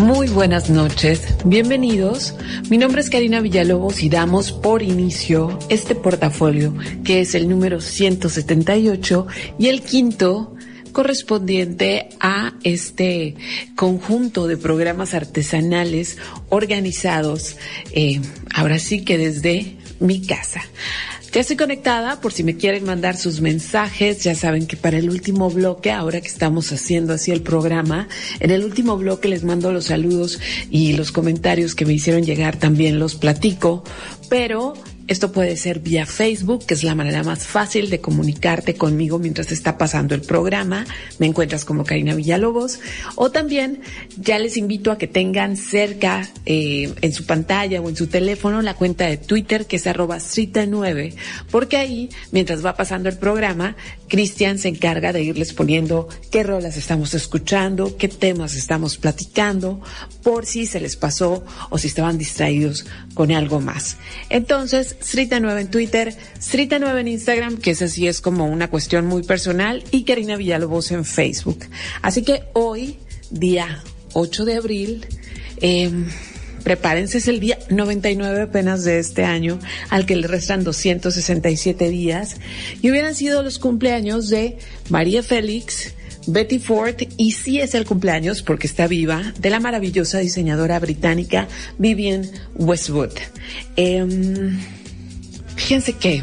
Muy buenas noches, bienvenidos. Mi nombre es Karina Villalobos y damos por inicio este portafolio que es el número 178 y el quinto correspondiente a este conjunto de programas artesanales organizados, eh, ahora sí que desde mi casa. Ya estoy conectada por si me quieren mandar sus mensajes. Ya saben que para el último bloque, ahora que estamos haciendo así el programa, en el último bloque les mando los saludos y los comentarios que me hicieron llegar también los platico. Pero esto puede ser vía Facebook, que es la manera más fácil de comunicarte conmigo mientras está pasando el programa. Me encuentras como Karina Villalobos. O también ya les invito a que tengan cerca eh, en su pantalla o en su teléfono la cuenta de Twitter que es arroba 9 porque ahí, mientras va pasando el programa, Cristian se encarga de irles poniendo qué rolas estamos escuchando, qué temas estamos platicando, por si se les pasó o si estaban distraídos con algo más. Entonces, Srita9 en Twitter, Srita9 en Instagram, que esa sí es como una cuestión muy personal, y Karina Villalobos en Facebook. Así que hoy, día 8 de abril, eh, prepárense, es el día 99 apenas de este año, al que le restan 267 días, y hubieran sido los cumpleaños de María Félix, Betty Ford, y sí es el cumpleaños, porque está viva, de la maravillosa diseñadora británica Vivian Westwood. Em, fíjense que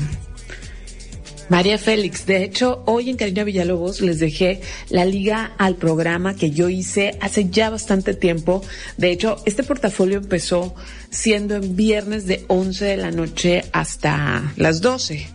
María Félix, de hecho, hoy en Karina Villalobos les dejé la liga al programa que yo hice hace ya bastante tiempo. De hecho, este portafolio empezó siendo en viernes de 11 de la noche hasta las 12.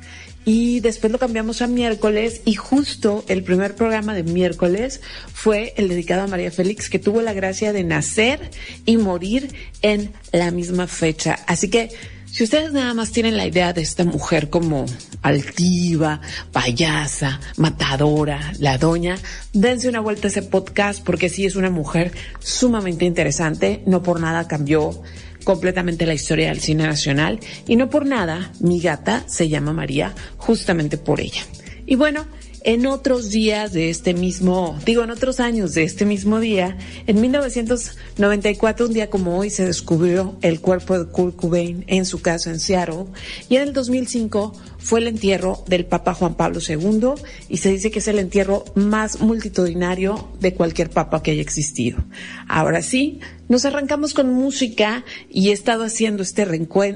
Y después lo cambiamos a miércoles y justo el primer programa de miércoles fue el dedicado a María Félix, que tuvo la gracia de nacer y morir en la misma fecha. Así que si ustedes nada más tienen la idea de esta mujer como altiva, payasa, matadora, la doña, dense una vuelta a ese podcast porque sí es una mujer sumamente interesante. No por nada cambió completamente la historia del cine nacional y no por nada mi gata se llama María justamente por ella. Y bueno, en otros días de este mismo, digo en otros años de este mismo día, en 1994, un día como hoy, se descubrió el cuerpo de Kurt Cobain en su casa en Seattle y en el 2005 fue el entierro del Papa Juan Pablo II y se dice que es el entierro más multitudinario de cualquier papa que haya existido. Ahora sí, nos arrancamos con música y he estado haciendo este,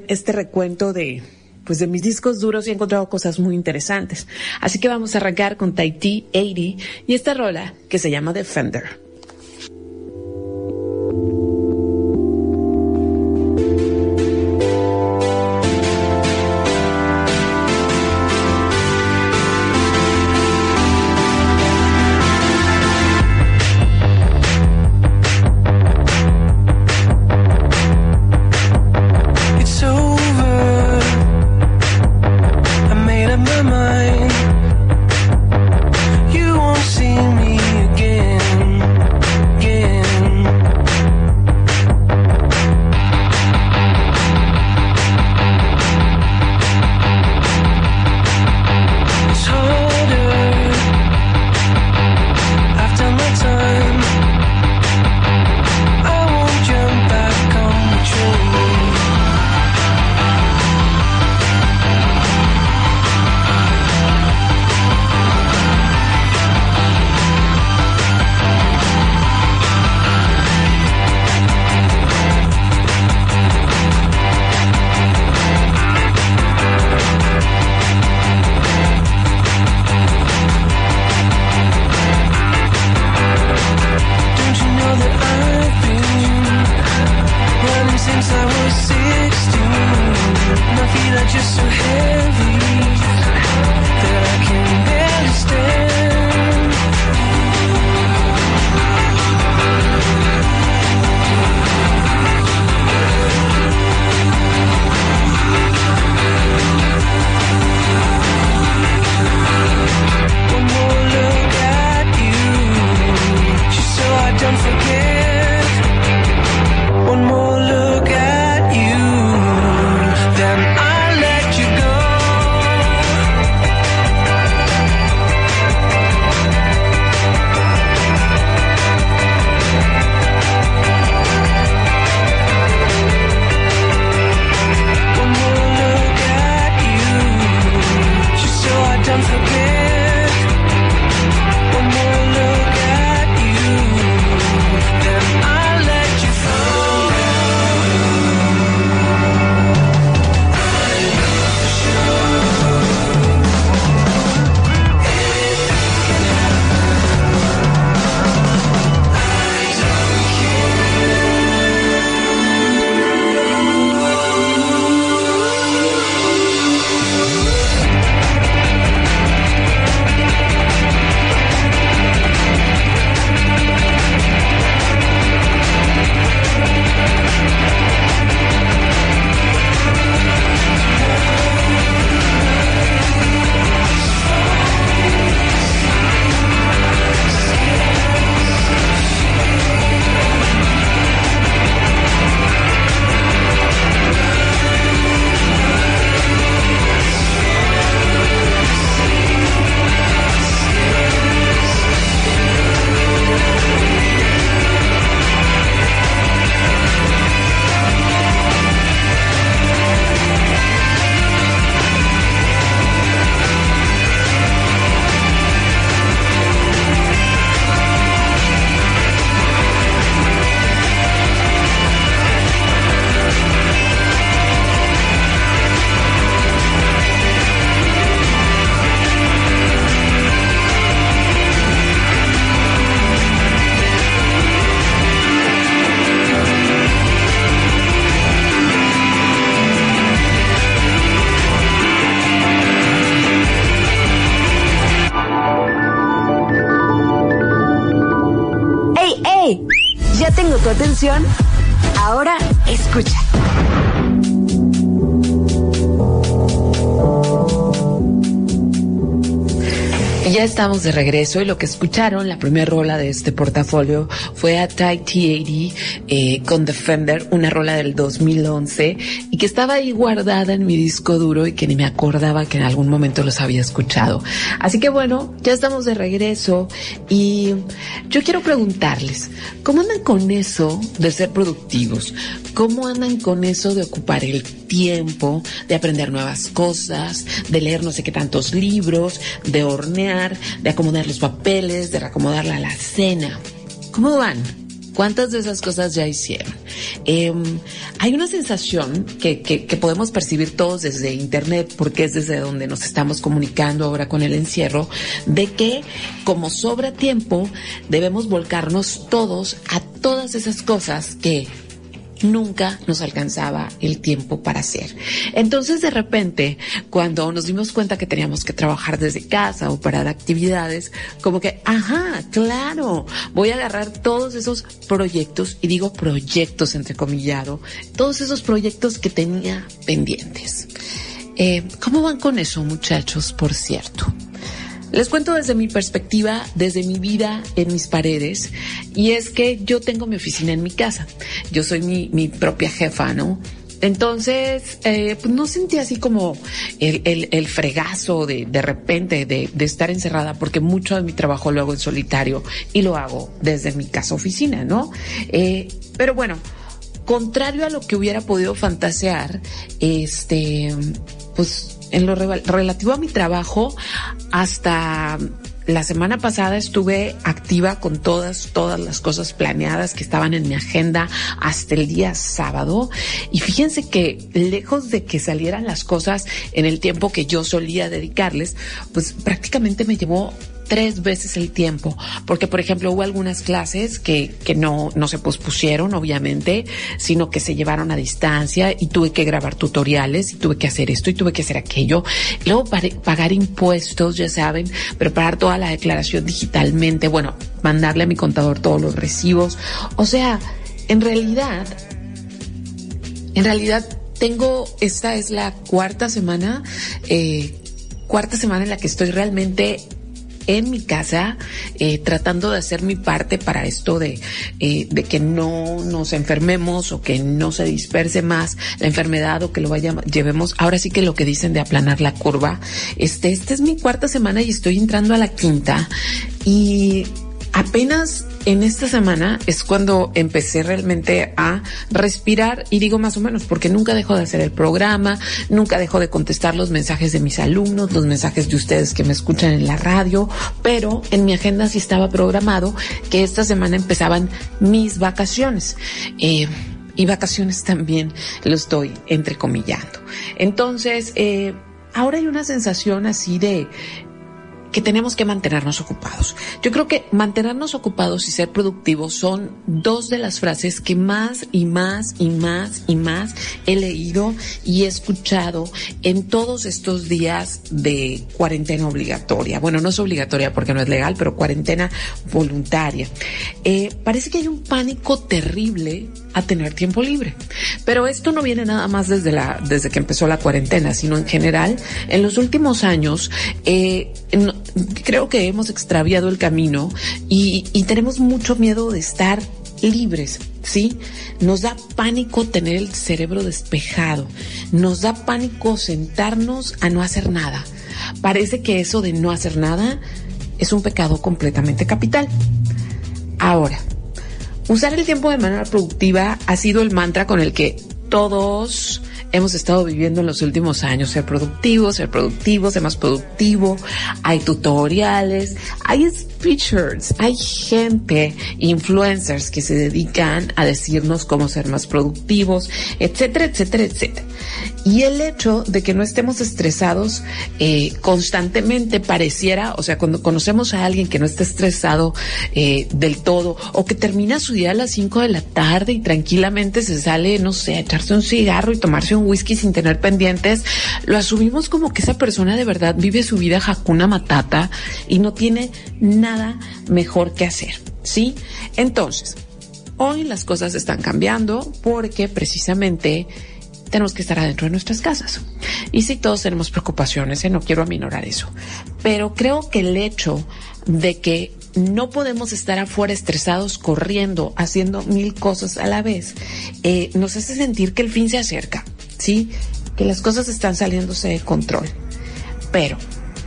este recuento de pues de mis discos duros he encontrado cosas muy interesantes. Así que vamos a arrancar con Tahiti 80 y esta rola que se llama Defender. Estamos de regreso y lo que escucharon, la primera rola de este portafolio fue a Ty T80 eh, con Defender, una rola del 2011 y que estaba ahí guardada en mi disco duro y que ni me acordaba que en algún momento los había escuchado. Así que bueno, ya estamos de regreso y yo quiero preguntarles, ¿cómo andan con eso de ser productivos? ¿Cómo andan con eso de ocupar el tiempo, de aprender nuevas cosas, de leer no sé qué tantos libros, de hornear? de acomodar los papeles, de reacomodar la cena. ¿Cómo van? ¿Cuántas de esas cosas ya hicieron? Em, hay una sensación que, que, podemos percibir todos desde Internet, porque es desde donde nos estamos comunicando ahora con el encierro, de que como sobra tiempo, debemos volcarnos todos a todas esas cosas que nunca nos alcanzaba el tiempo para hacer. Entonces, de repente, cuando nos dimos cuenta que teníamos que trabajar desde casa o para actividades, como que, ajá, claro, voy a agarrar todos esos proyectos, y digo proyectos entrecomillado, todos esos proyectos que tenía pendientes. Eh, ¿Cómo van con eso, muchachos, por cierto? Les cuento desde mi perspectiva, desde mi vida en mis paredes, y es que yo tengo mi oficina en mi casa. Yo soy mi, propia jefa, ¿no? Entonces, eh, pues no sentí así como el, el, el fregazo de, de repente de, de, estar encerrada, porque mucho de mi trabajo lo hago en solitario y lo hago desde mi casa oficina, ¿no? Eh, pero bueno, contrario a lo que hubiera podido fantasear, este, pues en lo relativo a mi trabajo, hasta la semana pasada estuve activa con todas, todas las cosas planeadas que estaban en mi agenda hasta el día sábado. Y fíjense que lejos de que salieran las cosas en el tiempo que yo solía dedicarles, pues prácticamente me llevó tres veces el tiempo, porque por ejemplo hubo algunas clases que, que no, no se pospusieron, obviamente, sino que se llevaron a distancia y tuve que grabar tutoriales y tuve que hacer esto y tuve que hacer aquello. Luego pagar impuestos, ya saben, preparar toda la declaración digitalmente, bueno, mandarle a mi contador todos los recibos. O sea, en realidad, en realidad tengo, esta es la cuarta semana, eh, cuarta semana en la que estoy realmente en mi casa, eh, tratando de hacer mi parte para esto de, eh, de que no nos enfermemos o que no se disperse más la enfermedad o que lo vaya, llevemos, ahora sí que lo que dicen de aplanar la curva. Este, esta es mi cuarta semana y estoy entrando a la quinta y apenas en esta semana es cuando empecé realmente a respirar y digo más o menos porque nunca dejo de hacer el programa, nunca dejo de contestar los mensajes de mis alumnos, los mensajes de ustedes que me escuchan en la radio, pero en mi agenda sí estaba programado que esta semana empezaban mis vacaciones. Eh, y vacaciones también lo estoy entrecomillando. Entonces, eh, ahora hay una sensación así de que tenemos que mantenernos ocupados. Yo creo que mantenernos ocupados y ser productivos son dos de las frases que más y más y más y más he leído y he escuchado en todos estos días de cuarentena obligatoria. Bueno, no es obligatoria porque no es legal, pero cuarentena voluntaria. Eh, parece que hay un pánico terrible a tener tiempo libre. Pero esto no viene nada más desde la, desde que empezó la cuarentena, sino en general, en los últimos años, eh, creo que hemos extraviado el camino y, y tenemos mucho miedo de estar libres, ¿sí? Nos da pánico tener el cerebro despejado, nos da pánico sentarnos a no hacer nada. Parece que eso de no hacer nada es un pecado completamente capital. Ahora, Usar el tiempo de manera productiva ha sido el mantra con el que todos hemos estado viviendo en los últimos años. Ser productivo, ser productivo, ser más productivo. Hay tutoriales, hay speechers, hay gente, influencers que se dedican a decirnos cómo ser más productivos, etcétera, etcétera, etcétera. Y el hecho de que no estemos estresados eh, constantemente pareciera, o sea, cuando conocemos a alguien que no está estresado eh, del todo o que termina su día a las 5 de la tarde y tranquilamente se sale, no sé, a echarse un cigarro y tomarse un whisky sin tener pendientes, lo asumimos como que esa persona de verdad vive su vida jacuna matata y no tiene nada mejor que hacer, ¿sí? Entonces, Hoy las cosas están cambiando porque precisamente tenemos que estar adentro de nuestras casas. Y sí, todos tenemos preocupaciones, ¿eh? no quiero aminorar eso, pero creo que el hecho de que no podemos estar afuera estresados, corriendo, haciendo mil cosas a la vez, eh, nos hace sentir que el fin se acerca, ¿sí? Que las cosas están saliéndose de control. Pero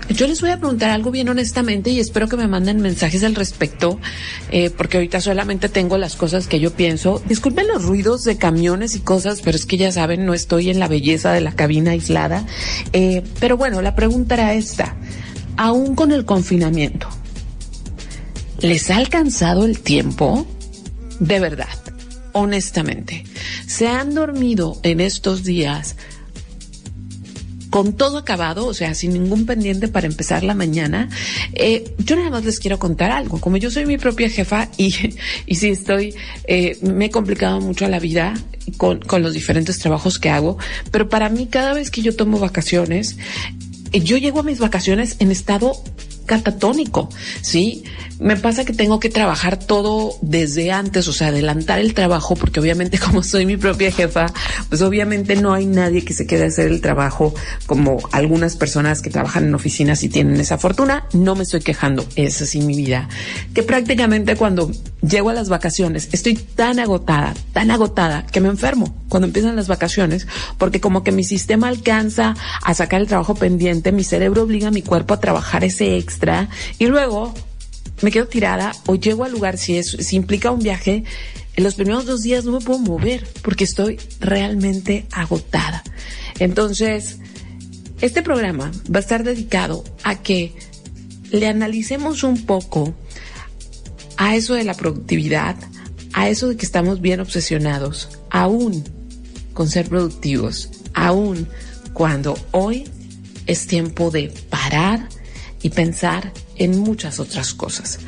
yo les voy a preguntar algo bien honestamente y espero que me manden mensajes al respecto, eh, porque ahorita solamente tengo las cosas que yo pienso. Disculpen los ruidos de camiones y cosas, pero es que ya saben, no estoy en la belleza de la cabina aislada. Eh, pero bueno, la pregunta era esta. Aún con el confinamiento, ¿les ha alcanzado el tiempo? De verdad, honestamente, ¿se han dormido en estos días? con todo acabado, o sea, sin ningún pendiente para empezar la mañana. Eh, yo nada más les quiero contar algo. Como yo soy mi propia jefa y, y sí estoy, eh, me he complicado mucho la vida con, con los diferentes trabajos que hago, pero para mí cada vez que yo tomo vacaciones, eh, yo llego a mis vacaciones en estado catatónico, ¿sí? Me pasa que tengo que trabajar todo desde antes, o sea, adelantar el trabajo, porque obviamente como soy mi propia jefa, pues obviamente no hay nadie que se quede a hacer el trabajo como algunas personas que trabajan en oficinas y tienen esa fortuna. No me estoy quejando, es así mi vida. Que prácticamente cuando llego a las vacaciones estoy tan agotada, tan agotada que me enfermo cuando empiezan las vacaciones, porque como que mi sistema alcanza a sacar el trabajo pendiente, mi cerebro obliga a mi cuerpo a trabajar ese extra y luego me quedo tirada o llego al lugar si, es, si implica un viaje. En los primeros dos días no me puedo mover porque estoy realmente agotada. Entonces, este programa va a estar dedicado a que le analicemos un poco a eso de la productividad, a eso de que estamos bien obsesionados, aún con ser productivos, aún cuando hoy es tiempo de parar, y pensar en muchas otras cosas.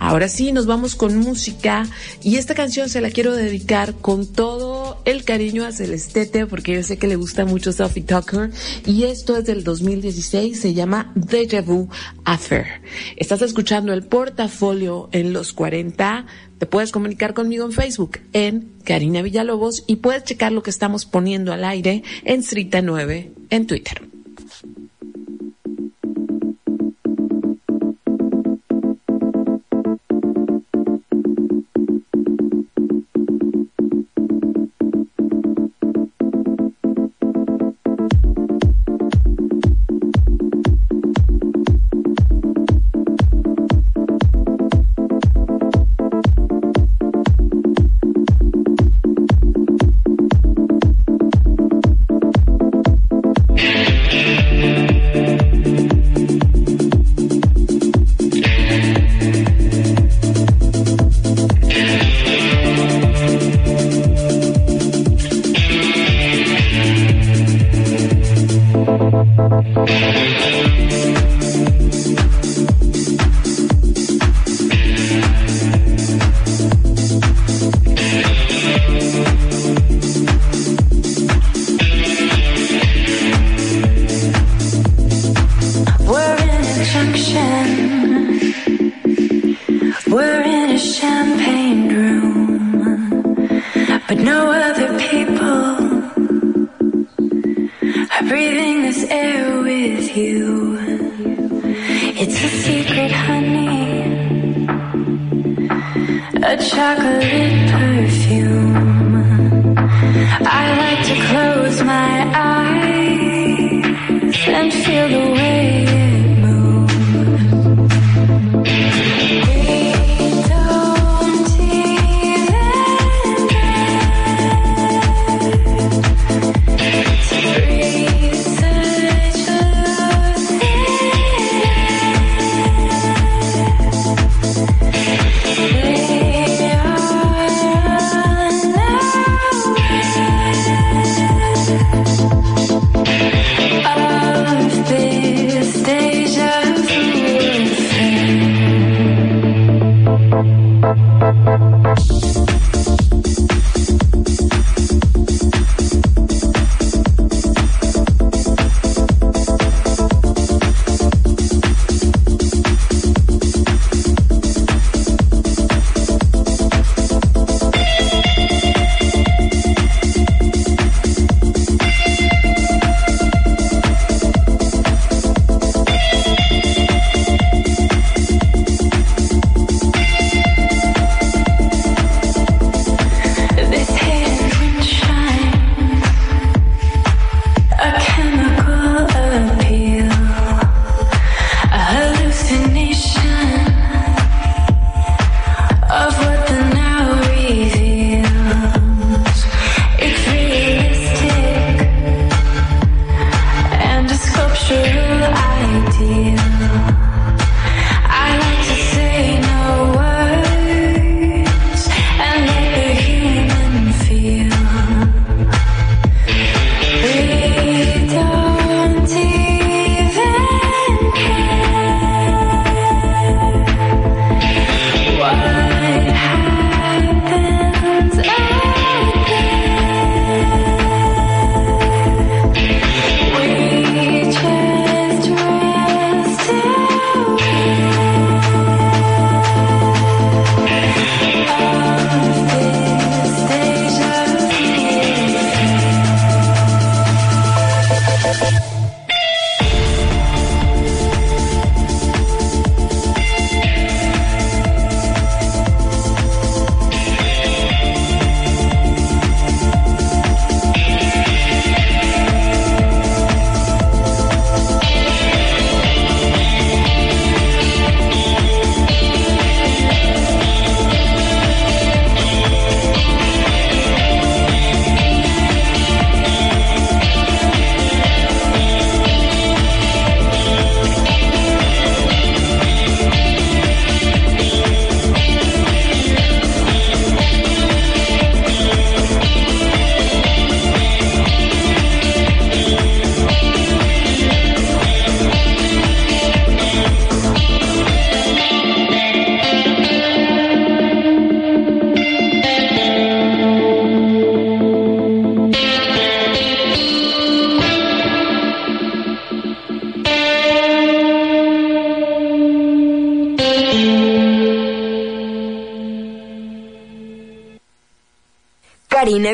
Ahora sí, nos vamos con música y esta canción se la quiero dedicar con todo el cariño a Celestete porque yo sé que le gusta mucho Sophie Tucker y esto es del 2016, se llama Deja Vu Affair. Estás escuchando el portafolio en los 40, te puedes comunicar conmigo en Facebook en Karina Villalobos y puedes checar lo que estamos poniendo al aire en Strita 9 en Twitter.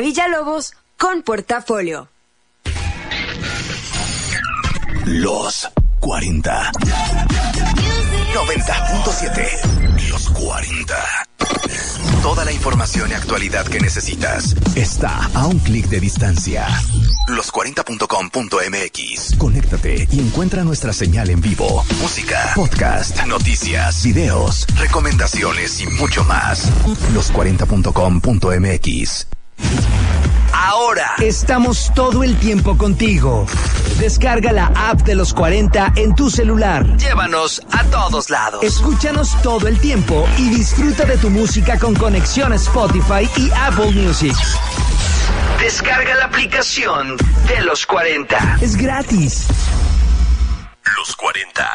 Villalobos con Portafolio. Los 40. 90.7. Los 40. Toda la información y actualidad que necesitas está a un clic de distancia. Los40.com.mx. Conéctate y encuentra nuestra señal en vivo. Música, podcast, noticias, videos, recomendaciones y mucho más. Los40.com.mx. Estamos todo el tiempo contigo. Descarga la app de los 40 en tu celular. Llévanos a todos lados. Escúchanos todo el tiempo y disfruta de tu música con conexión Spotify y Apple Music. Descarga la aplicación de los 40. Es gratis. Los 40.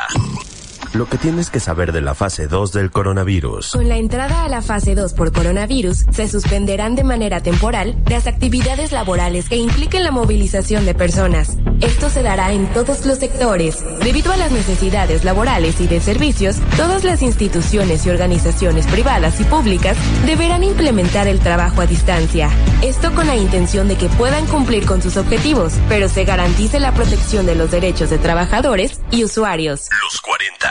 Lo que tienes que saber de la fase 2 del coronavirus. Con la entrada a la fase 2 por coronavirus, se suspenderán de manera temporal las actividades laborales que impliquen la movilización de personas. Esto se dará en todos los sectores. Debido a las necesidades laborales y de servicios, todas las instituciones y organizaciones privadas y públicas deberán implementar el trabajo a distancia. Esto con la intención de que puedan cumplir con sus objetivos, pero se garantice la protección de los derechos de trabajadores y usuarios. Los 40.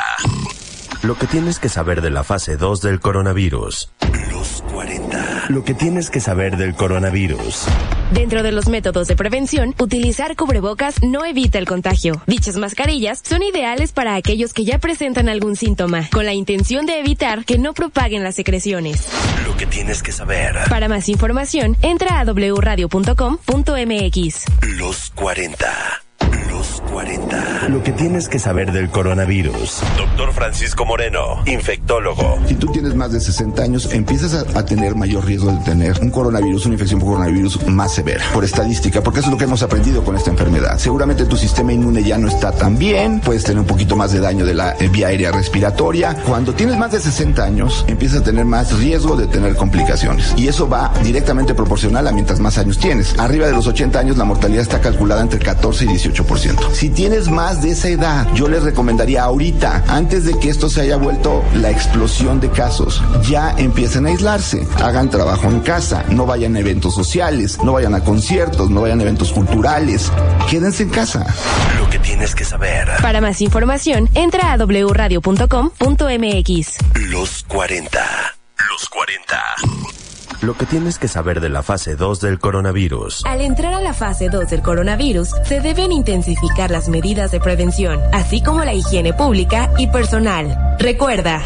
Lo que tienes que saber de la fase 2 del coronavirus. Los 40. Lo que tienes que saber del coronavirus. Dentro de los métodos de prevención, utilizar cubrebocas no evita el contagio. Dichas mascarillas son ideales para aquellos que ya presentan algún síntoma, con la intención de evitar que no propaguen las secreciones. Lo que tienes que saber. Para más información, entra a wradio.com.mx. Los 40. Los 40. Lo que tienes que saber del coronavirus. Doctor Francisco Moreno, infectólogo. Si tú tienes más de 60 años, empiezas a, a, tener mayor riesgo de tener un coronavirus, una infección por coronavirus más severa, por estadística, porque eso es lo que hemos aprendido con esta enfermedad. Seguramente tu sistema inmune ya no está tan bien, puedes tener un poquito más de daño de la eh, vía aérea respiratoria. Cuando tienes más de 60 años, empiezas a tener más riesgo de tener complicaciones. Y eso va directamente proporcional a mientras más años tienes. Arriba de los 80 años, la mortalidad está calculada entre 14 y 18%. Si tienes más de esa edad, yo les recomendaría ahorita, antes de que esto se haya vuelto la explosión de casos, ya empiecen a aislarse, hagan trabajo en casa, no vayan a eventos sociales, no vayan a conciertos, no vayan a eventos culturales, quédense en casa. Lo que tienes que saber. Para más información, entra a wradio.com.mx. Los 40. Los 40. Lo que tienes que saber de la fase 2 del coronavirus. Al entrar a la fase 2 del coronavirus, se deben intensificar las medidas de prevención, así como la higiene pública y personal. Recuerda,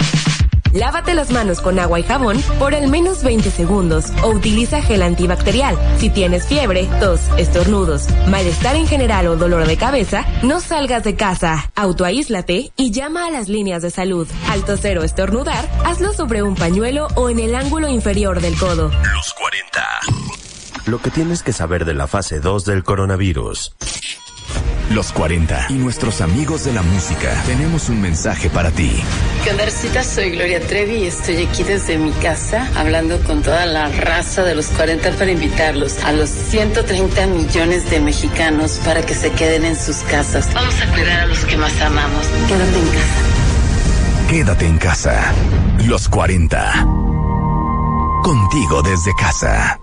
Lávate las manos con agua y jabón por al menos 20 segundos o utiliza gel antibacterial. Si tienes fiebre, tos, estornudos, malestar en general o dolor de cabeza, no salgas de casa. Autoaíslate y llama a las líneas de salud. Al toser o estornudar, hazlo sobre un pañuelo o en el ángulo inferior del codo. Los 40. Lo que tienes que saber de la fase 2 del coronavirus. Los 40 y nuestros amigos de la música tenemos un mensaje para ti. ¿Qué onda? Soy Gloria Trevi y estoy aquí desde mi casa hablando con toda la raza de los 40 para invitarlos a los 130 millones de mexicanos para que se queden en sus casas. Vamos a cuidar a los que más amamos. Quédate en casa. Quédate en casa. Los 40. Contigo desde casa.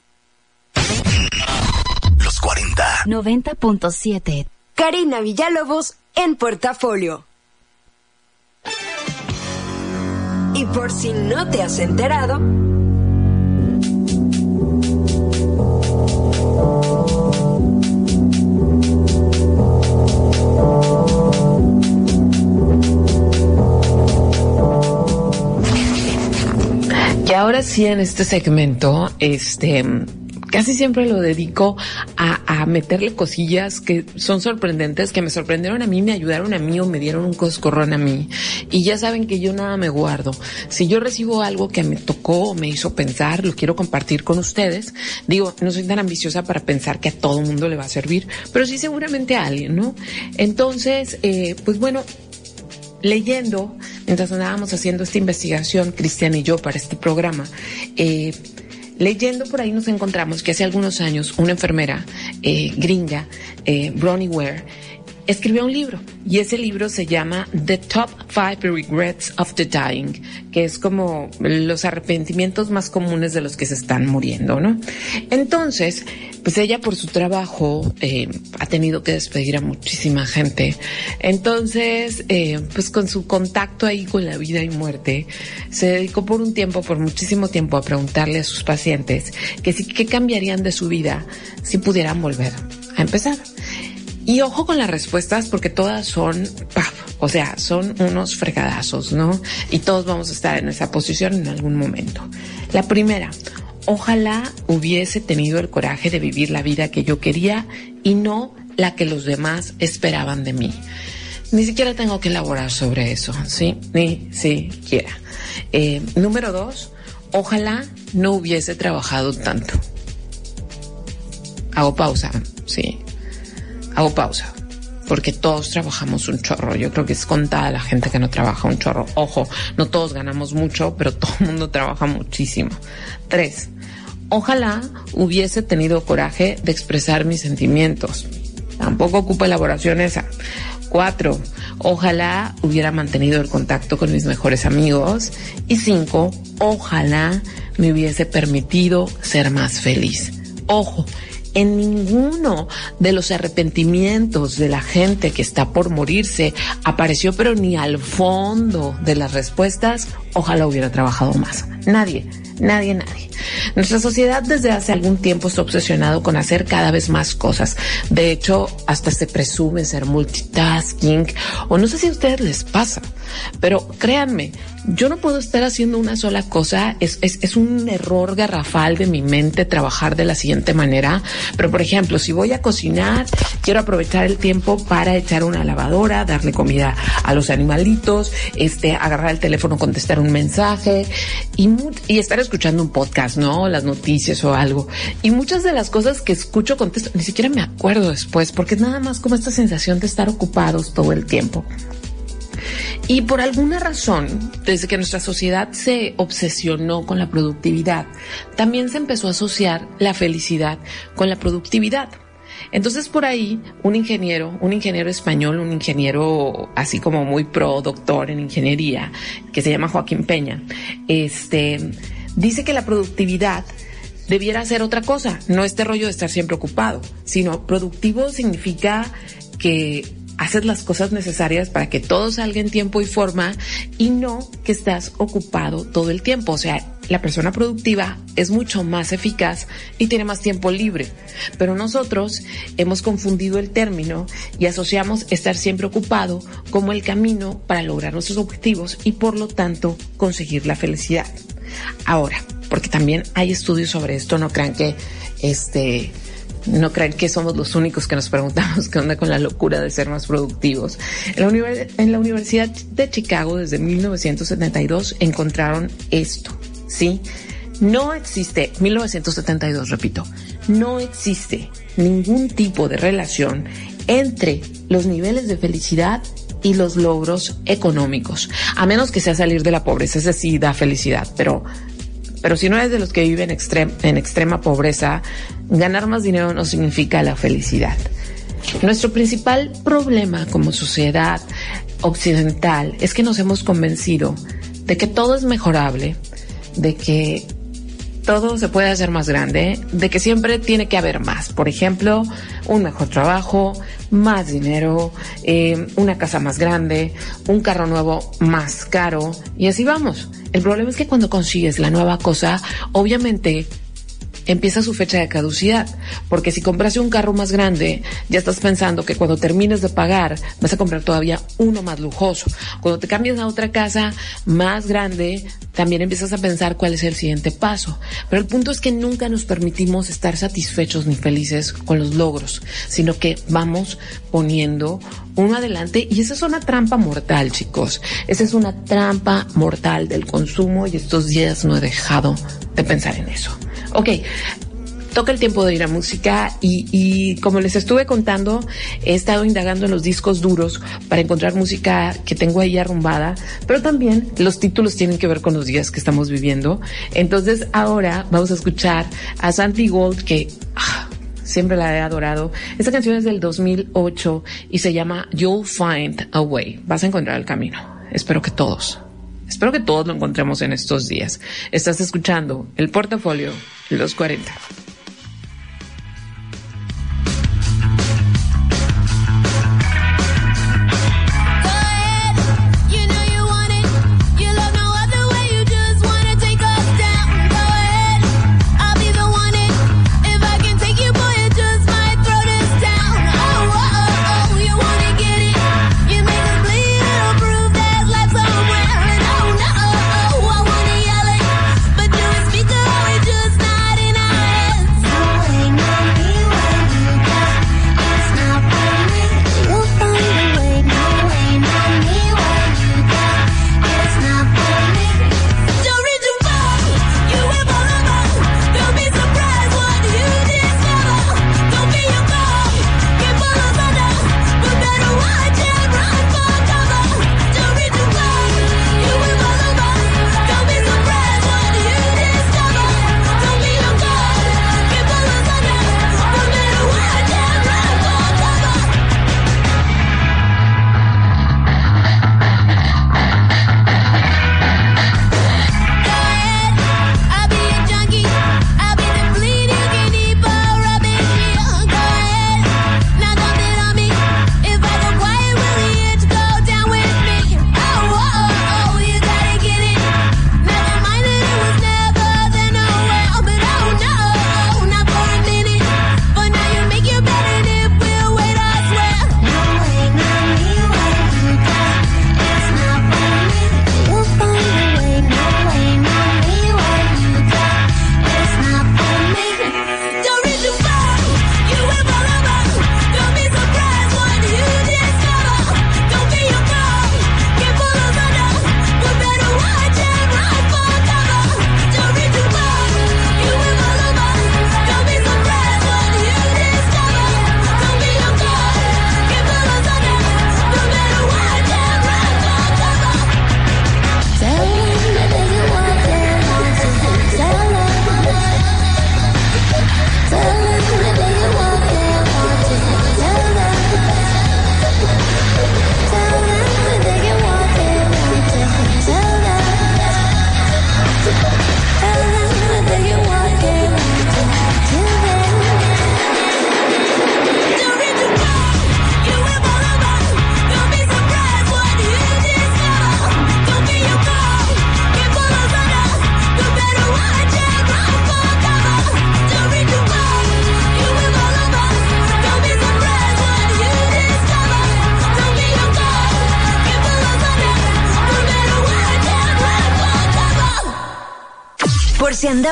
90.7. Karina Villalobos en portafolio. Y por si no te has enterado, Y ahora sí, en este segmento, este, casi siempre lo dedico a, meterle cosillas que son sorprendentes, que me sorprendieron a mí, me ayudaron a mí o me dieron un coscorrón a mí. Y ya saben que yo nada me guardo. Si yo recibo algo que me tocó o me hizo pensar, lo quiero compartir con ustedes. Digo, no soy tan ambiciosa para pensar que a todo el mundo le va a servir, pero sí seguramente a alguien, ¿no? Entonces, eh, pues bueno, leyendo, mientras andábamos haciendo esta investigación, Cristian y yo, para este programa, eh, Leyendo por ahí nos encontramos que hace algunos años una enfermera eh, gringa, eh, Bronnie Ware, escribió un libro y ese libro se llama The Top Five Regrets of the Dying, que es como los arrepentimientos más comunes de los que se están muriendo, ¿no? Entonces, pues ella por su trabajo eh, ha tenido que despedir a muchísima gente. Entonces, eh, pues con su contacto ahí con la vida y muerte, se dedicó por un tiempo, por muchísimo tiempo, a preguntarle a sus pacientes que sí, qué cambiarían de su vida si pudieran volver a empezar. Y ojo con las respuestas porque todas son, paf, o sea, son unos fregadazos, ¿no? Y todos vamos a estar en esa posición en algún momento. La primera, ojalá hubiese tenido el coraje de vivir la vida que yo quería y no la que los demás esperaban de mí. Ni siquiera tengo que elaborar sobre eso, ¿sí? Ni siquiera. Eh, número dos, ojalá no hubiese trabajado tanto. Hago pausa, sí hago pausa porque todos trabajamos un chorro. Yo creo que es contada la gente que no trabaja un chorro. Ojo, no todos ganamos mucho, pero todo el mundo trabaja muchísimo. Tres, ojalá hubiese tenido coraje de expresar mis sentimientos. Tampoco ocupa elaboración esa. Cuatro, ojalá hubiera mantenido el contacto con mis mejores amigos. Y cinco, ojalá me hubiese permitido ser más feliz. Ojo, en ninguno de los arrepentimientos de la gente que está por morirse apareció, pero ni al fondo de las respuestas, ojalá hubiera trabajado más. Nadie, nadie, nadie. Nuestra sociedad desde hace algún tiempo está obsesionado con hacer cada vez más cosas. De hecho, hasta se presume ser multitasking, o no sé si a ustedes les pasa, pero créanme, yo no puedo estar haciendo una sola cosa. Es, es, es, un error garrafal de mi mente trabajar de la siguiente manera. Pero, por ejemplo, si voy a cocinar, quiero aprovechar el tiempo para echar una lavadora, darle comida a los animalitos, este, agarrar el teléfono, contestar un mensaje y, y estar escuchando un podcast, ¿no? Las noticias o algo. Y muchas de las cosas que escucho, contesto, ni siquiera me acuerdo después, porque es nada más como esta sensación de estar ocupados todo el tiempo. Y por alguna razón, desde que nuestra sociedad se obsesionó con la productividad, también se empezó a asociar la felicidad con la productividad. Entonces por ahí un ingeniero, un ingeniero español, un ingeniero así como muy pro doctor en ingeniería, que se llama Joaquín Peña, este, dice que la productividad debiera ser otra cosa, no este rollo de estar siempre ocupado, sino productivo significa que haces las cosas necesarias para que todo salga en tiempo y forma y no que estás ocupado todo el tiempo. O sea, la persona productiva es mucho más eficaz y tiene más tiempo libre. Pero nosotros hemos confundido el término y asociamos estar siempre ocupado como el camino para lograr nuestros objetivos y por lo tanto conseguir la felicidad. Ahora, porque también hay estudios sobre esto, no crean que este no crean que somos los únicos que nos preguntamos qué onda con la locura de ser más productivos. En la, Universidad de Chicago desde 1972 encontraron esto, ¿sí? No existe, 1972, repito, no existe ningún tipo de relación entre los niveles de felicidad y los logros económicos, a menos que sea salir de la pobreza, ese sí da felicidad, pero pero si no eres de los que viven en extrema pobreza, ganar más dinero no significa la felicidad. Nuestro principal problema como sociedad occidental es que nos hemos convencido de que todo es mejorable, de que todo se puede hacer más grande, de que siempre tiene que haber más. Por ejemplo, un mejor trabajo, más dinero, eh, una casa más grande, un carro nuevo más caro y así vamos. El problema es que cuando consigues la nueva cosa, obviamente empieza su fecha de caducidad, porque si compraste un carro más grande, ya estás pensando que cuando termines de pagar vas a comprar todavía uno más lujoso. Cuando te cambias a otra casa más grande, también empiezas a pensar cuál es el siguiente paso. Pero el punto es que nunca nos permitimos estar satisfechos ni felices con los logros, sino que vamos poniendo uno adelante y esa es una trampa mortal, chicos. Esa es una trampa mortal del consumo y estos días no he dejado de pensar en eso. Ok, toca el tiempo de ir a música y, como les estuve contando, he estado indagando en los discos duros para encontrar música que tengo ahí arrumbada, pero también los títulos tienen que ver con los días que estamos viviendo. Entonces ahora vamos a escuchar a Santi Gold que... Ah, siempre la he adorado. Esta canción es del 2008 y se llama You'll Find a Way. Vas a encontrar el camino. Espero que todos. Espero que todos lo encontremos en estos días. Estás escuchando el portafolio Los 40.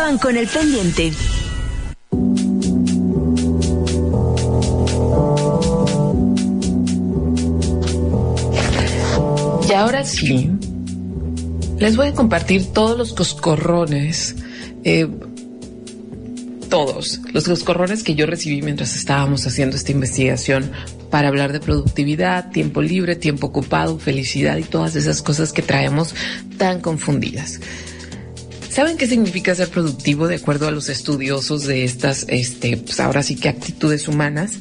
Andaban con el pendiente. Y ahora sí, les voy a compartir todos los coscorrones, eh, todos los coscorrones que yo recibí mientras estábamos haciendo esta investigación para hablar de productividad, tiempo libre, tiempo ocupado, felicidad y todas esas cosas que traemos tan confundidas. ¿Saben qué significa ser productivo de acuerdo a los estudiosos de estas, este, pues ahora sí que actitudes humanas?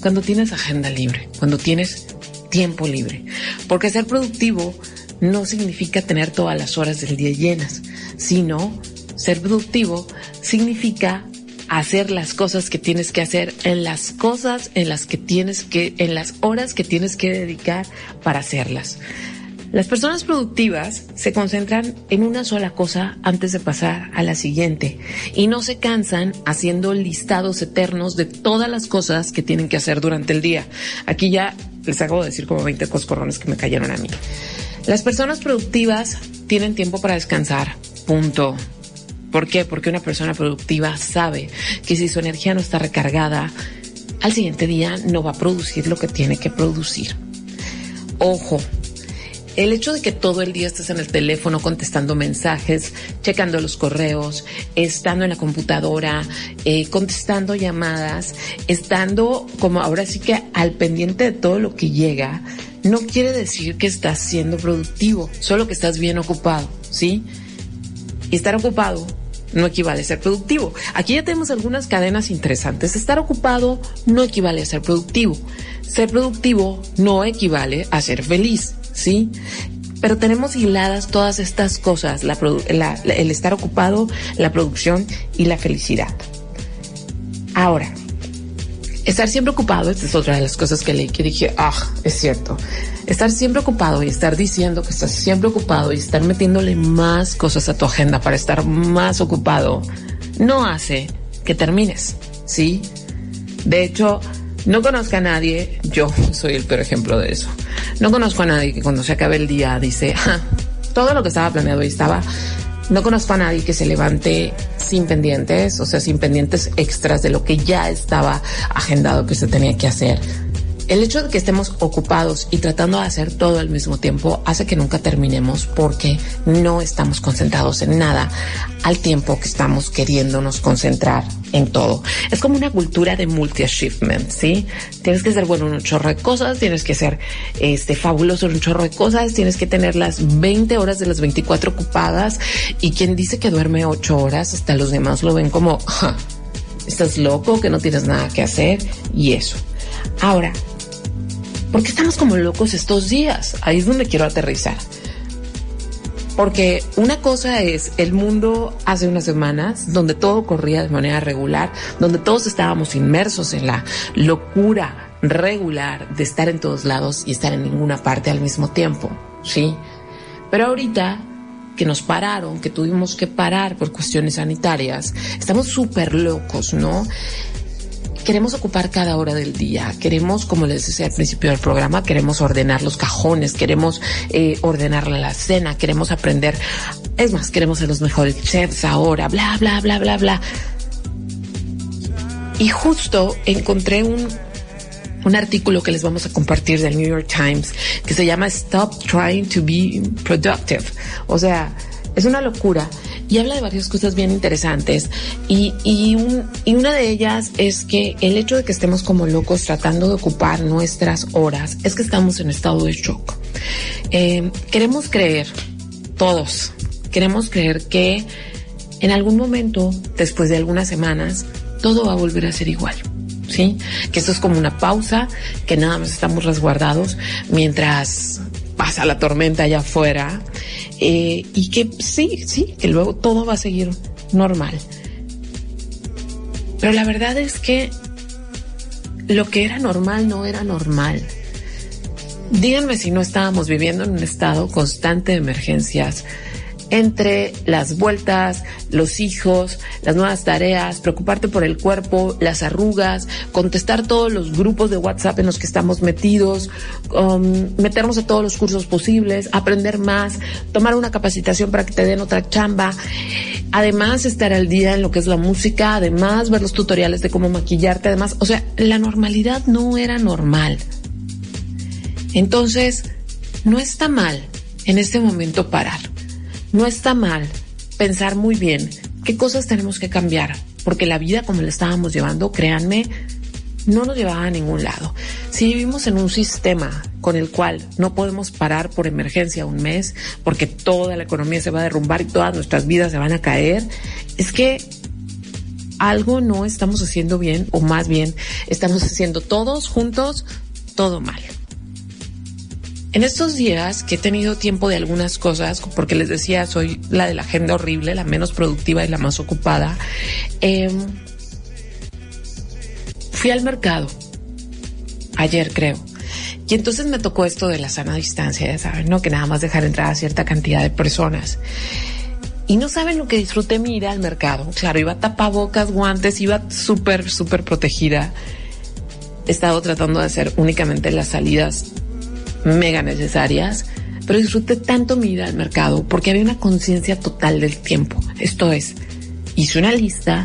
Cuando tienes agenda libre, cuando tienes tiempo libre. Porque ser productivo no significa tener todas las horas del día llenas, sino ser productivo significa hacer las cosas que tienes que hacer en las cosas en las que tienes que, en las horas que tienes que dedicar para hacerlas. Las personas productivas se concentran en una sola cosa antes de pasar a la siguiente y no se cansan haciendo listados eternos de todas las cosas que tienen que hacer durante el día. Aquí ya les acabo de decir como 20 coscorrones que me cayeron a mí. Las personas productivas tienen tiempo para descansar. Punto. ¿Por qué? Porque una persona productiva sabe que si su energía no está recargada, al siguiente día no va a producir lo que tiene que producir. Ojo, el hecho de que todo el día estés en el teléfono contestando mensajes, checando los correos, estando en la computadora, eh, contestando llamadas, estando como ahora sí que al pendiente de todo lo que llega, no quiere decir que estás siendo productivo, solo que estás bien ocupado, ¿sí? Y estar ocupado no equivale a ser productivo. Aquí ya tenemos algunas cadenas interesantes. Estar ocupado no equivale a ser productivo. Ser productivo no equivale a ser feliz. ¿Sí? Pero tenemos hiladas todas estas cosas, el estar ocupado, la producción y la felicidad. Ahora, estar siempre ocupado, esta es otra de las cosas que leí que dije, ah, es cierto. Estar siempre ocupado y estar diciendo que estás siempre ocupado y estar metiéndole más cosas a tu agenda para estar más ocupado, no hace que termines, ¿sí? De hecho, no conozco a nadie, yo soy el peor ejemplo de eso. No conozco a nadie que cuando se acabe el día dice, todo lo que estaba planeado y estaba. No conozco a nadie que se levante sin pendientes, o sea, sin pendientes extras de lo que ya estaba agendado que se tenía que hacer el hecho de que estemos ocupados y tratando de hacer todo al mismo tiempo hace que nunca terminemos porque no estamos concentrados en nada al tiempo que estamos queriéndonos concentrar en todo. Es como una cultura de multi-achievement, ¿sí? Tienes que ser bueno en un chorro de cosas, tienes que ser este, fabuloso en un chorro de cosas, tienes que tener las 20 horas de las 24 ocupadas y quien dice que duerme 8 horas, hasta los demás lo ven como, estás loco, que no tienes nada que hacer y eso. Ahora, ¿Por qué estamos como locos estos días? Ahí es donde quiero aterrizar. Porque una cosa es el mundo hace unas semanas, donde todo corría de manera regular, donde todos estábamos inmersos en la locura regular de estar en todos lados y estar en ninguna parte al mismo tiempo, ¿sí? Pero ahorita que nos pararon, que tuvimos que parar por cuestiones sanitarias, estamos súper locos, ¿no? Queremos ocupar cada hora del día, queremos, como les decía al principio del programa, queremos ordenar los cajones, queremos eh, ordenar la cena, queremos aprender, es más, queremos ser los mejores chefs ahora, bla, bla, bla, bla, bla. Y justo encontré un, un artículo que les vamos a compartir del New York Times que se llama Stop Trying to Be Productive. O sea, es una locura y habla de varias cosas bien interesantes y, y, una de ellas es que el hecho de que estemos como locos tratando de ocupar nuestras horas es que estamos en estado de shock. Eh, queremos creer, todos, queremos creer que en algún momento, después de algunas semanas, todo va a volver a ser igual. ¿Sí? Que esto es como una pausa, que nada más estamos resguardados mientras pasa la tormenta allá afuera eh, y que sí, sí, que luego todo va a seguir normal. Pero la verdad es que lo que era normal no era normal. Díganme si no estábamos viviendo en un estado constante de emergencias, entre las vueltas, los hijos, las nuevas tareas, preocuparte por el cuerpo, las arrugas, contestar todos los grupos de WhatsApp en los que estamos metidos, um, meternos a todos los cursos posibles, aprender más, tomar una capacitación para que te den otra chamba. además estar al día en lo que es la música, además ver los tutoriales de cómo maquillarte, además, o sea, la normalidad no era normal. Entonces, no está mal en este momento parar. No está mal pensar muy bien qué cosas tenemos que cambiar, porque la vida como la estábamos llevando, créanme, no nos llevaba a ningún lado. Si vivimos en un sistema con el cual no podemos parar por emergencia un mes, porque toda la economía se va a derrumbar y todas nuestras vidas se van a caer, es que algo no estamos haciendo bien, o más bien estamos haciendo todos juntos todo mal. En estos días que he tenido tiempo de algunas cosas, porque les decía, soy la de la agenda horrible, la menos productiva y la más ocupada, eh, fui al mercado ayer creo. Y entonces me tocó esto de la sana distancia, ya saben, ¿no? Que nada más dejar entrar a cierta cantidad de personas. Y no saben lo que disfruté mi ir al mercado. Claro, iba tapabocas, guantes, iba súper, súper protegida. He estado tratando de hacer únicamente las salidas mega necesarias, pero disfruté tanto mi ida al mercado porque había una conciencia total del tiempo. Esto es, hice una lista,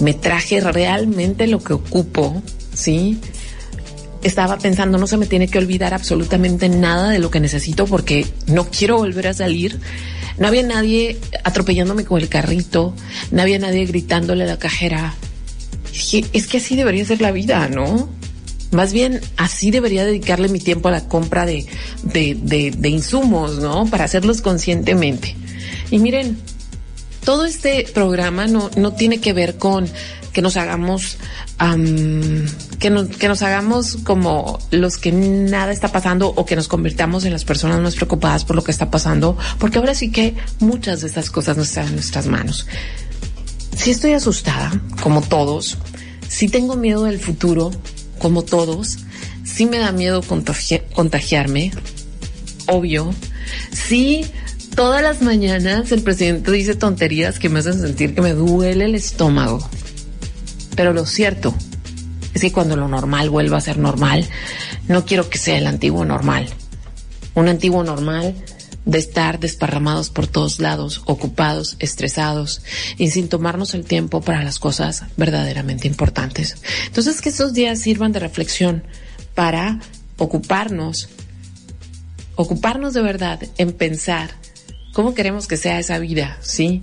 me traje realmente lo que ocupo, ¿sí? Estaba pensando, no se me tiene que olvidar absolutamente nada de lo que necesito porque no quiero volver a salir. No había nadie atropellándome con el carrito, no había nadie gritándole a la cajera. Es que, así debería ser la vida, ¿no? Más bien así debería dedicarle mi tiempo a la compra de, de, de insumos, ¿no? Para hacerlos conscientemente. Y miren, todo este programa no, no tiene que ver con que nos hagamos que, nos, que nos hagamos como los que nada está pasando o que nos convirtamos en las personas más preocupadas por lo que está pasando, porque ahora sí que muchas de estas cosas no están en nuestras manos. Si estoy asustada, como todos, si tengo miedo del futuro, como todos, si me da miedo contagiarme, obvio, sí Todas las mañanas el presidente dice tonterías que me hacen sentir que me duele el estómago. Pero lo cierto es que cuando lo normal vuelva a ser normal, no quiero que sea el antiguo normal. Un antiguo normal de estar desparramados por todos lados, ocupados, estresados y sin tomarnos el tiempo para las cosas verdaderamente importantes. Entonces, que esos días sirvan de reflexión para ocuparnos, ocuparnos de verdad en pensar cómo queremos que sea esa vida, ¿sí?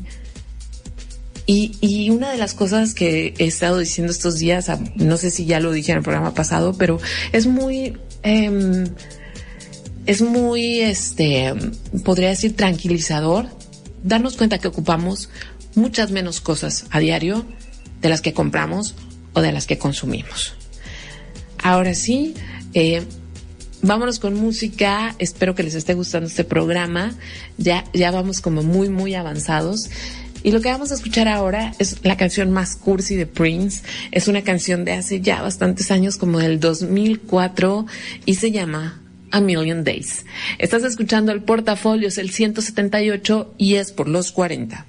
Y, una de las cosas que he estado diciendo estos días, no sé si ya lo dije en el programa pasado, pero es muy, em, es muy, este, podría decir tranquilizador, darnos cuenta que ocupamos muchas menos cosas a diario de las que compramos o de las que consumimos. Ahora sí, eh, vámonos con música. Espero que les esté gustando este programa. Ya, ya vamos como muy, muy avanzados. Y lo que vamos a escuchar ahora es la canción más cursi de Prince. Es una canción de hace ya bastantes años, como del 2004, y se llama A Million Days. Estás escuchando el portafolio, es el 178 y es por los 40.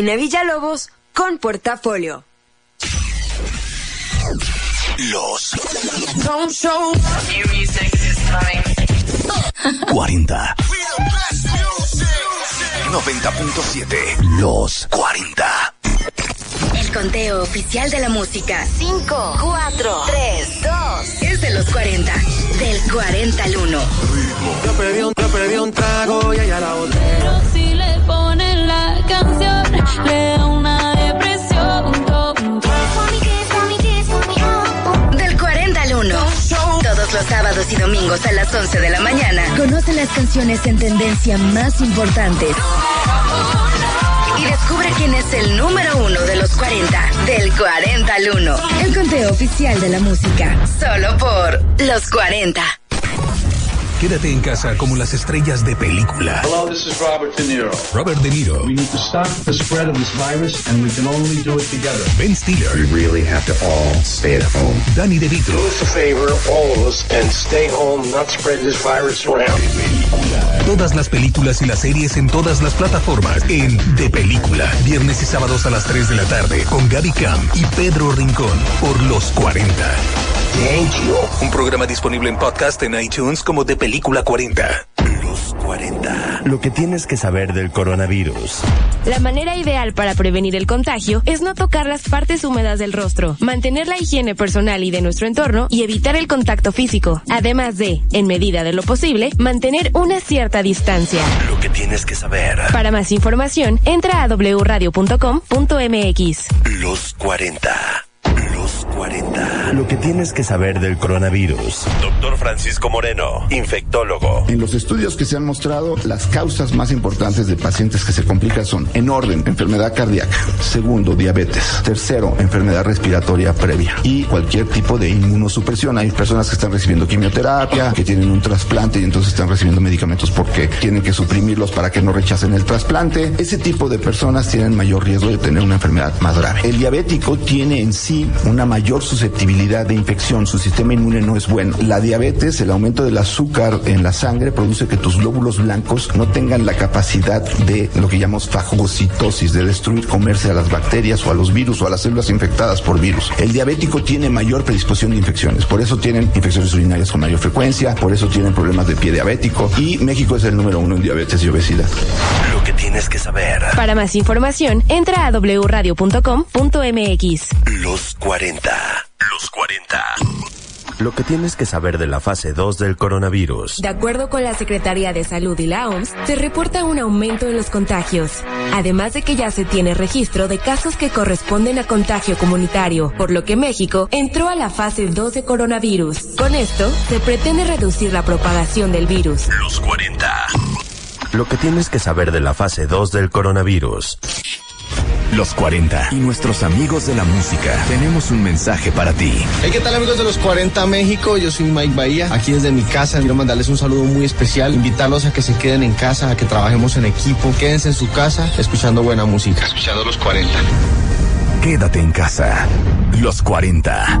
Karina Villalobos con Portafolio. Los Don't show. 40. 90.7. Los 40. El conteo oficial de la música. 5, 4, 3, 2. Es de los 40. Del 40 al 1. Yo pedí un, yo pedí un trago y ella la botella. Los sábados y domingos a las 11 de la mañana. Conoce las canciones en tendencia más importantes. Y descubre quién es el número uno de los 40. Del 40 al 1. El conteo oficial de la música. Solo por los 40. Quédate en casa como las estrellas de película. Hello, this is Robert De Niro. Robert De Niro, We need to stop the spread of this virus, and we can only do it together. Ben Stiller, We really have to all stay at home. Danny DeVito, Do us a favor, all of us, and stay home, not spread this virus around. todas las películas y las series en todas las plataformas en De Película. Viernes y sábados a las 3 de la tarde con Gaby Cam y Pedro Rincón por Los 40. Un programa disponible en podcast en iTunes como De Película 40. Los 40. Lo que tienes que saber del coronavirus. La manera ideal para prevenir el contagio es no tocar las partes húmedas del rostro, mantener la higiene personal y de nuestro entorno y evitar el contacto físico. Además de, en medida de lo posible, mantener una cierta distancia. Lo que tienes que saber. Para más información, entra a wradio.com.mx. Los 40. Los 40. Lo que tienes que saber del coronavirus. Doctor Francisco Moreno, infectólogo. En los estudios que se han mostrado, las causas más importantes de pacientes que se complican son, en orden, enfermedad cardíaca, segundo, diabetes, tercero, enfermedad respiratoria previa y cualquier tipo de inmunosupresión. Hay personas que están recibiendo quimioterapia, que tienen un trasplante y entonces están recibiendo medicamentos porque tienen que suprimirlos para que no rechacen el trasplante. Ese tipo de personas tienen mayor riesgo de tener una enfermedad más grave. El diabético tiene en sí una mayor susceptibilidad de infección, su sistema inmune no es bueno. La diabetes, el aumento del azúcar en la sangre produce que tus glóbulos blancos no tengan la capacidad de lo que llamamos fagocitosis, de destruir, comerse a las bacterias o a los virus o a las células infectadas por virus. El diabético tiene mayor predisposición de infecciones, por eso tienen infecciones urinarias con mayor frecuencia, por eso tienen problemas de pie diabético y México es el número uno en diabetes y obesidad. Lo que tienes que saber. Para más información, entra a wradio.com.mx. Los 40. Los 40. Lo que tienes que saber de la fase 2 del coronavirus. De acuerdo con la Secretaría de Salud y la OMS, se reporta un aumento en los contagios, además de que ya se tiene registro de casos que corresponden a contagio comunitario, por lo que México entró a la fase 2 de coronavirus. Con esto, se pretende reducir la propagación del virus. Los 40. Lo que tienes que saber de la fase 2 del coronavirus. Los 40 y nuestros amigos de la música. Tenemos un mensaje para ti. Hey, ¿qué tal amigos de los 40 México? Yo soy Mike Bahía, aquí desde mi casa. Quiero mandarles un saludo muy especial, invitarlos a que se queden en casa, a que trabajemos en equipo. Quédense en su casa escuchando buena música. Escuchando los 40. Quédate en casa. Los 40.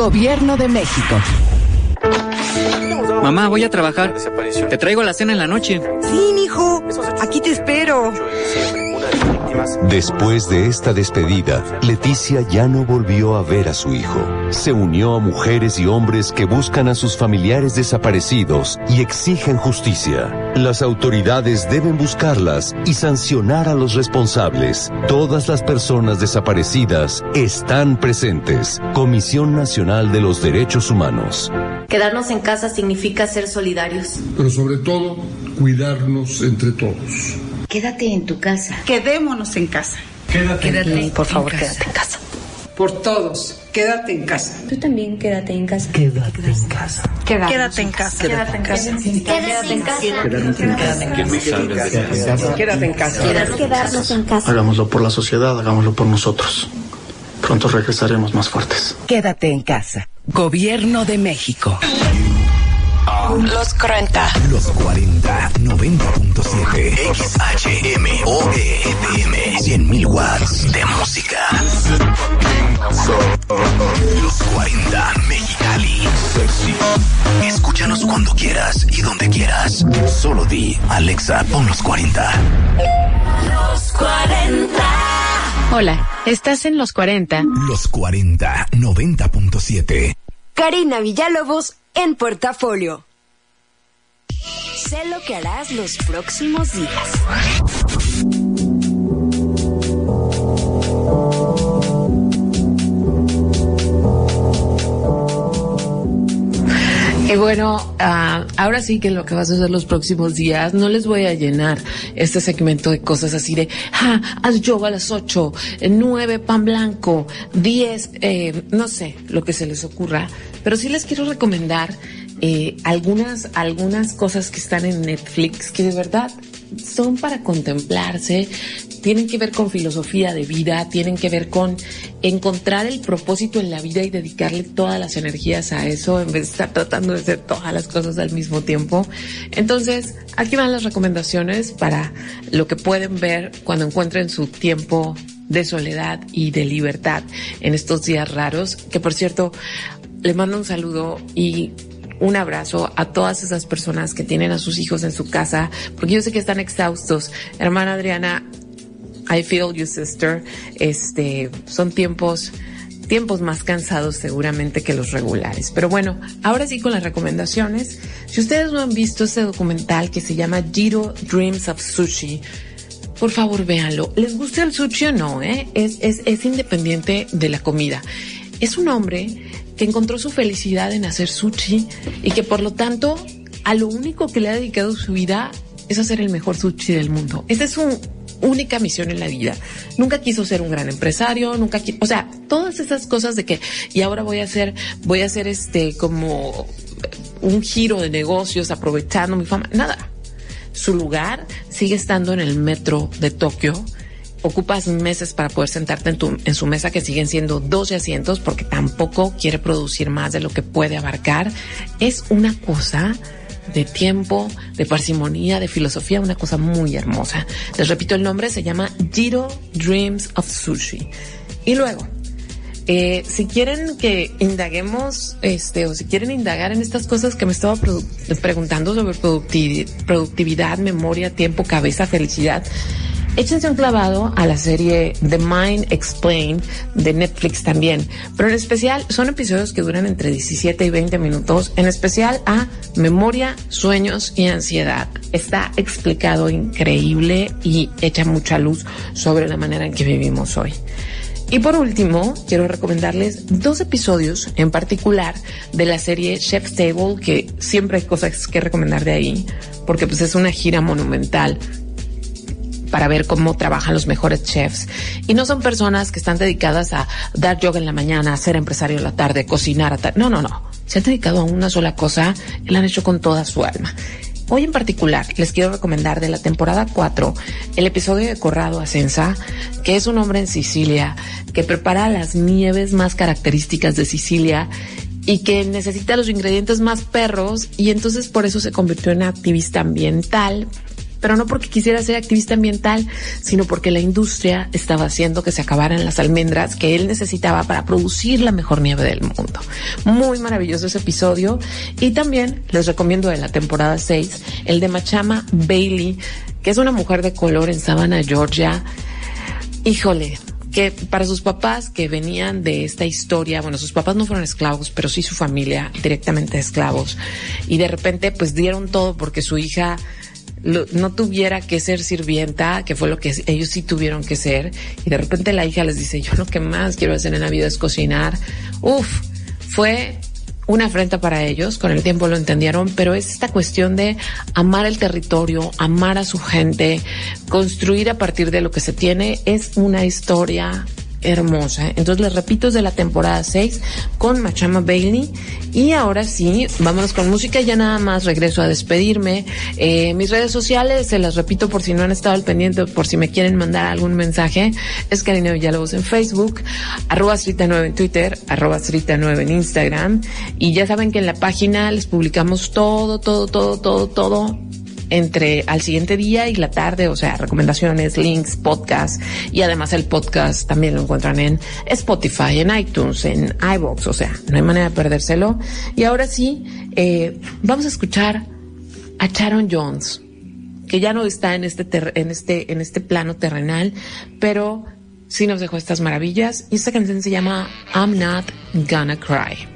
Gobierno de México. Mamá, voy a trabajar. Te traigo la cena en la noche. Sí, mijo. Aquí te espero. Después de esta despedida, Leticia ya no volvió a ver a su hijo. Se unió a mujeres y hombres que buscan a sus familiares desaparecidos y exigen justicia. Las autoridades deben buscarlas y sancionar a los responsables. Todas las personas desaparecidas están presentes. Comisión Nacional de los Derechos Humanos. Quedarnos en casa significa ser solidarios. Pero sobre todo, cuidarnos entre todos. Quédate en tu casa. Quedémonos en casa. Quédate, Quédate por favor, quédate en casa. Por todos, quédate en casa. Tú también quédate en casa. Quédate en casa. Quédate en casa. Quédate en casa. Quédate en casa. Quédate en casa. Quedarnos en casa. Hagámoslo por la sociedad, hagámoslo por nosotros. Pronto regresaremos más fuertes. Quédate en casa. Gobierno de México. Los 40. Los 40, 90.7. XHMOE FM. 100.000 watts de música. Los 40 Mexicali. Sexy. Escúchanos cuando quieras y donde quieras. Solo di, Alexa, pon los 40. Los 40. Hola, estás en los 40. Los 40, 90.7. Karina Villalobos en portafolio. Sé lo que harás los próximos días. Y bueno, ah, ahora sí que lo que vas a hacer los próximos días, no les voy a llenar este segmento de cosas así de, ah, haz yoga a las 8, 9 pan blanco, 10, eh, no sé, lo que se les ocurra, pero sí les quiero recomendar eh, algunas, algunas cosas que están en Netflix que de verdad son para contemplarse, tienen que ver con filosofía de vida, tienen que ver con encontrar el propósito en la vida y dedicarle todas las energías a eso en vez de estar tratando de hacer todas las cosas al mismo tiempo. Entonces, aquí van las recomendaciones para lo que pueden ver cuando encuentren su tiempo de soledad y de libertad en estos días raros, que por cierto, le mando un saludo y un abrazo a todas esas personas que tienen a sus hijos en su casa, porque yo sé que están exhaustos. Hermana Adriana, I feel you sister. Este, son tiempos tiempos más cansados seguramente que los regulares. Pero bueno, ahora sí con las recomendaciones. Si ustedes no han visto este documental que se llama Giro Dreams of Sushi, por favor véanlo. ¿Les gusta el sushi o no? Eh? Es, es, es independiente de la comida. Es un hombre que encontró su felicidad en hacer sushi y que por lo tanto a lo único que le ha dedicado su vida es hacer el mejor sushi del mundo. Esa es su única misión en la vida. Nunca quiso ser un gran empresario, nunca o sea, todas esas cosas de que, y ahora voy a hacer, voy a hacer este como un giro de negocios aprovechando mi fama, nada. Su lugar sigue estando en el metro de Tokio, ocupas meses para poder sentarte en, tu, en su mesa que siguen siendo 12 asientos porque tampoco quiere producir más de lo que puede abarcar. Es una cosa de tiempo, de parsimonía, de filosofía, una cosa muy hermosa. Les repito el nombre, se llama Giro Dreams of Sushi. Y luego, eh, si quieren que indaguemos, este, o si quieren indagar en estas cosas que me estaba preguntando sobre productividad, memoria, tiempo, cabeza, felicidad, échense un clavado a la serie The Mind Explained de Netflix también. Pero en especial son episodios que duran entre 17 y 20 minutos, en especial a memoria, sueños y ansiedad. Está explicado increíble y echa mucha luz sobre la manera en que vivimos hoy. Y por último, quiero recomendarles dos episodios en particular de la serie Chef's Table, que siempre hay cosas que recomendar de ahí, porque pues es una gira monumental para ver cómo trabajan los mejores chefs. Y no son personas que están dedicadas a dar yoga en la mañana, a ser empresario en la tarde, cocinar. A no, no, no. Se han dedicado a una sola cosa y la han hecho con toda su alma. Hoy en particular les quiero recomendar de la temporada 4 el episodio de Corrado Ascensa, que es un hombre en Sicilia que prepara las nieves más características de Sicilia y que necesita los ingredientes más perros y entonces por eso se convirtió en activista ambiental pero no porque quisiera ser activista ambiental, sino porque la industria estaba haciendo que se acabaran las almendras que él necesitaba para producir la mejor nieve del mundo. Muy maravilloso ese episodio. Y también les recomiendo de la temporada 6 el de Machama Bailey, que es una mujer de color en Savannah, Georgia. Híjole, que para sus papás que venían de esta historia, bueno, sus papás no fueron esclavos, pero sí su familia directamente esclavos, y de repente pues dieron todo porque su hija no tuviera que ser sirvienta, que fue lo que ellos sí tuvieron que ser, y de repente la hija les dice, yo lo que más quiero hacer en la vida es cocinar. Uf, fue una afrenta para ellos, con el tiempo lo entendieron, pero es esta cuestión de amar el territorio, amar a su gente, construir a partir de lo que se tiene, es una historia hermosa. Entonces les repito, es de la temporada 6 con Machama Bailey. Y ahora sí, vámonos con música. Ya nada más regreso a despedirme. Eh, mis redes sociales, se las repito por si no han estado al pendiente, por si me quieren mandar algún mensaje, es Karina Villalobos en Facebook, arroba 9 en Twitter, arroba 9 en Instagram. Y ya saben que en la página les publicamos todo, todo, todo, todo, todo entre al siguiente día y la tarde, o sea, recomendaciones, links, podcast y además el podcast también lo encuentran en Spotify, en iTunes, en iBox, o sea, no hay manera de perdérselo. Y ahora sí, eh, vamos a escuchar a Sharon Jones, que ya no está en este en este en este plano terrenal, pero sí nos dejó estas maravillas y esta canción se llama I'm Not Gonna Cry.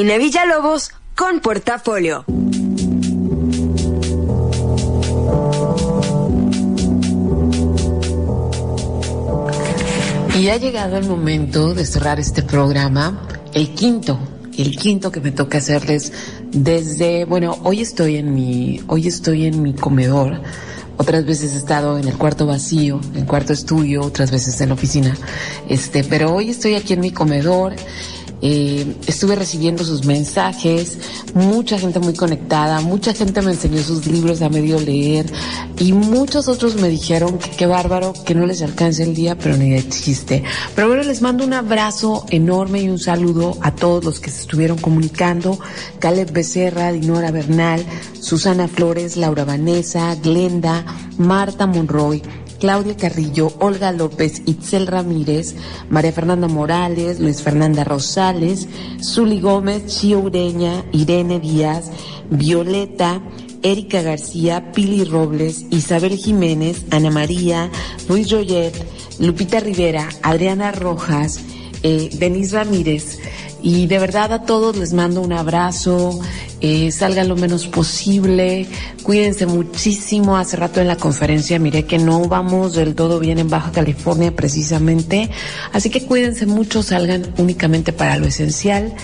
Karina Villalobos con Portafolio. Y ha llegado el momento de cerrar este programa, el quinto, el quinto que me toca hacerles desde, bueno, hoy estoy en mi, hoy estoy en mi comedor. Otras veces he estado en el cuarto vacío, en cuarto estudio, otras veces en la oficina. Este, pero hoy estoy aquí en mi comedor. Eh, estuve recibiendo sus mensajes, mucha gente muy conectada, mucha gente me enseñó sus libros a medio leer y muchos otros me dijeron que qué bárbaro, que no les alcance el día, pero ni de chiste. Pero bueno, les mando un abrazo enorme y un saludo a todos los que se estuvieron comunicando. Caleb Becerra, Dinora Bernal, Susana Flores, Laura Vanessa, Glenda, Marta Monroy, Claudia Carrillo, Olga López, Itzel Ramírez, María Fernanda Morales, Luis Fernanda Rosales, Zuli Gómez, Chio Ureña, Irene Díaz, Violeta, Erika García, Pili Robles, Isabel Jiménez, Ana María, Luis Royet, Lupita Rivera, Adriana Rojas, eh, Denise Ramírez. Y de verdad a todos les mando un abrazo, eh, salgan lo menos posible, cuídense muchísimo. Hace rato en la conferencia miré que no vamos del todo bien en Baja California precisamente, así que cuídense mucho, salgan únicamente para lo esencial.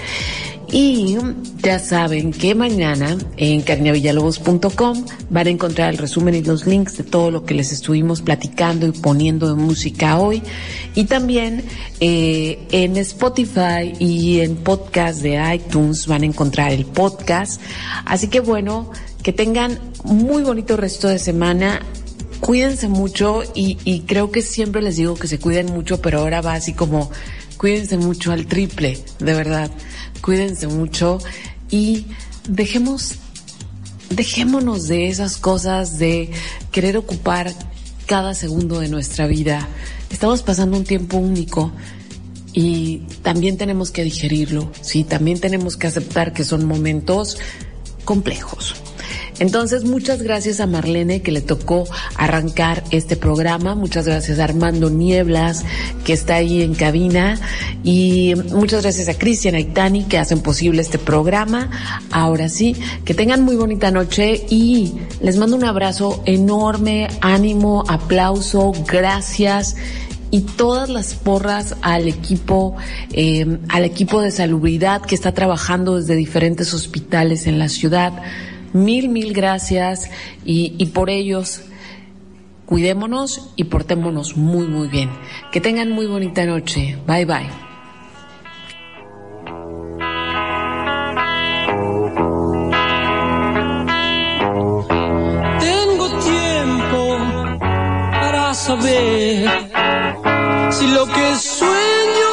Y ya saben que mañana en carinavillalobos.com van a encontrar el resumen y los links de todo lo que les estuvimos platicando y poniendo de música hoy. Y también eh, en Spotify y en podcast de iTunes van a encontrar el podcast. Así que bueno, que tengan muy bonito resto de semana. Cuídense mucho y, y creo que siempre les digo que se cuiden mucho, pero ahora va así como cuídense mucho al triple, de verdad cuídense mucho y dejemos, dejémonos de esas cosas de querer ocupar cada segundo de nuestra vida. Estamos pasando un tiempo único y también tenemos que digerirlo, sí, también tenemos que aceptar que son momentos complejos. Entonces, muchas gracias a Marlene que le tocó arrancar este programa. Muchas gracias a Armando Nieblas que está ahí en cabina. Y muchas gracias a Cristian Aitani que hacen posible este programa. Ahora sí, que tengan muy bonita noche y les mando un abrazo enorme, ánimo, aplauso, gracias y todas las porras al equipo, eh, al equipo de salubridad que está trabajando desde diferentes hospitales en la ciudad. Mil, mil gracias y, por ellos cuidémonos y portémonos muy, muy bien. Que tengan muy bonita noche. Bye, bye. Tengo tiempo para saber si lo que sueño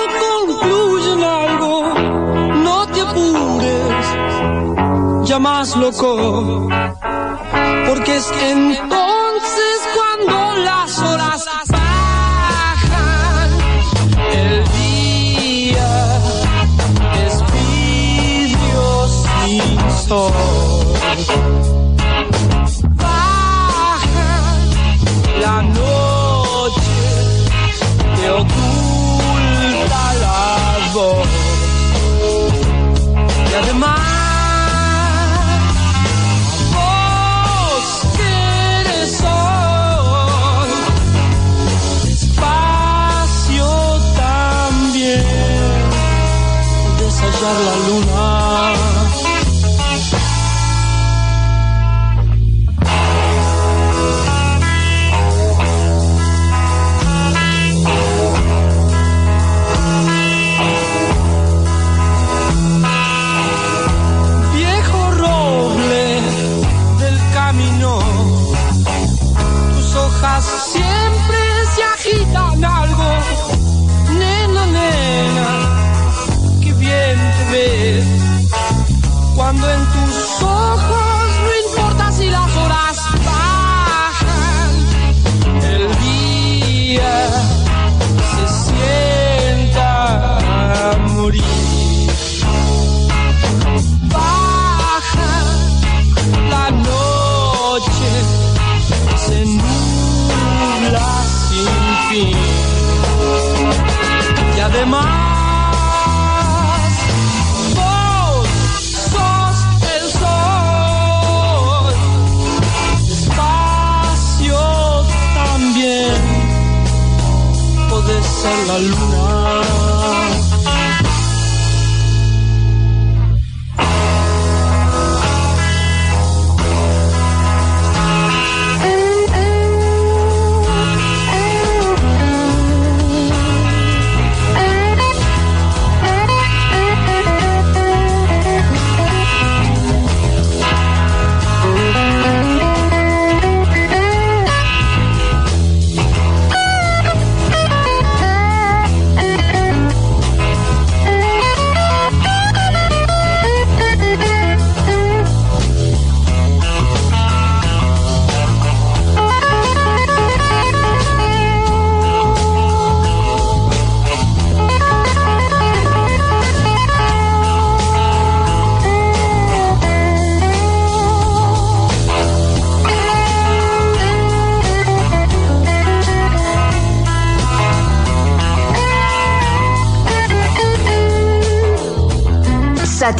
ya más loco, porque es entonces cuando las horas bajan, el día es vidrio sin sol.